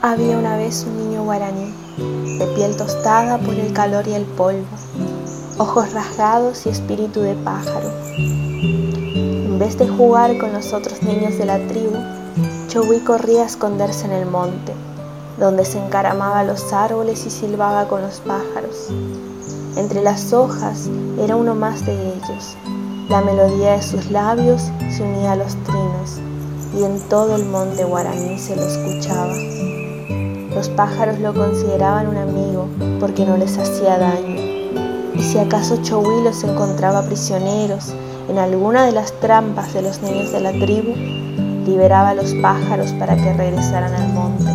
Había una vez un niño guaraní, de piel tostada por el calor y el polvo, ojos rasgados y espíritu de pájaro. En vez de jugar con los otros niños de la tribu, Chowi corría a esconderse en el monte, donde se encaramaba a los árboles y silbaba con los pájaros. Entre las hojas era uno más de ellos. La melodía de sus labios se unía a los trinos y en todo el monte guaraní se lo escuchaba. Los pájaros lo consideraban un amigo porque no les hacía daño. Y si acaso Chowi los encontraba prisioneros en alguna de las trampas de los niños de la tribu, liberaba a los pájaros para que regresaran al monte.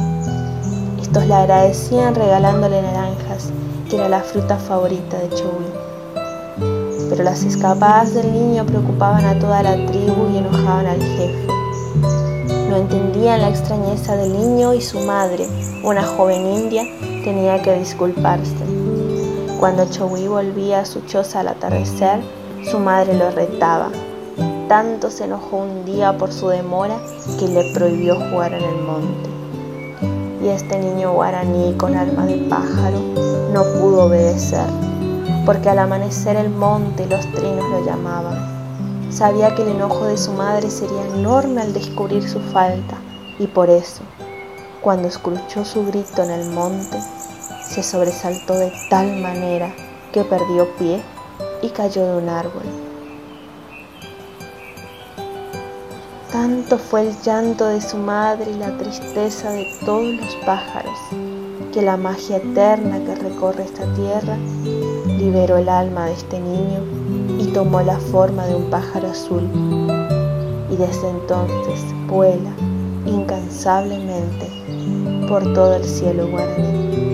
Estos le agradecían regalándole naranjas, que era la fruta favorita de Chowi. Pero las escapadas del niño preocupaban a toda la tribu y enojaban al jefe. No entendían la extrañeza del niño y su madre, una joven india, tenía que disculparse. Cuando Chowi volvía a su choza al atardecer, su madre lo retaba. Tanto se enojó un día por su demora que le prohibió jugar en el monte. Y este niño guaraní con alma de pájaro no pudo obedecer, porque al amanecer el monte los trinos lo llamaban. Sabía que el enojo de su madre sería enorme al descubrir su falta y por eso, cuando escuchó su grito en el monte, se sobresaltó de tal manera que perdió pie y cayó de un árbol. Tanto fue el llanto de su madre y la tristeza de todos los pájaros que la magia eterna que recorre esta tierra liberó el alma de este niño y tomó la forma de un pájaro azul y desde entonces vuela incansablemente por todo el cielo guaraní.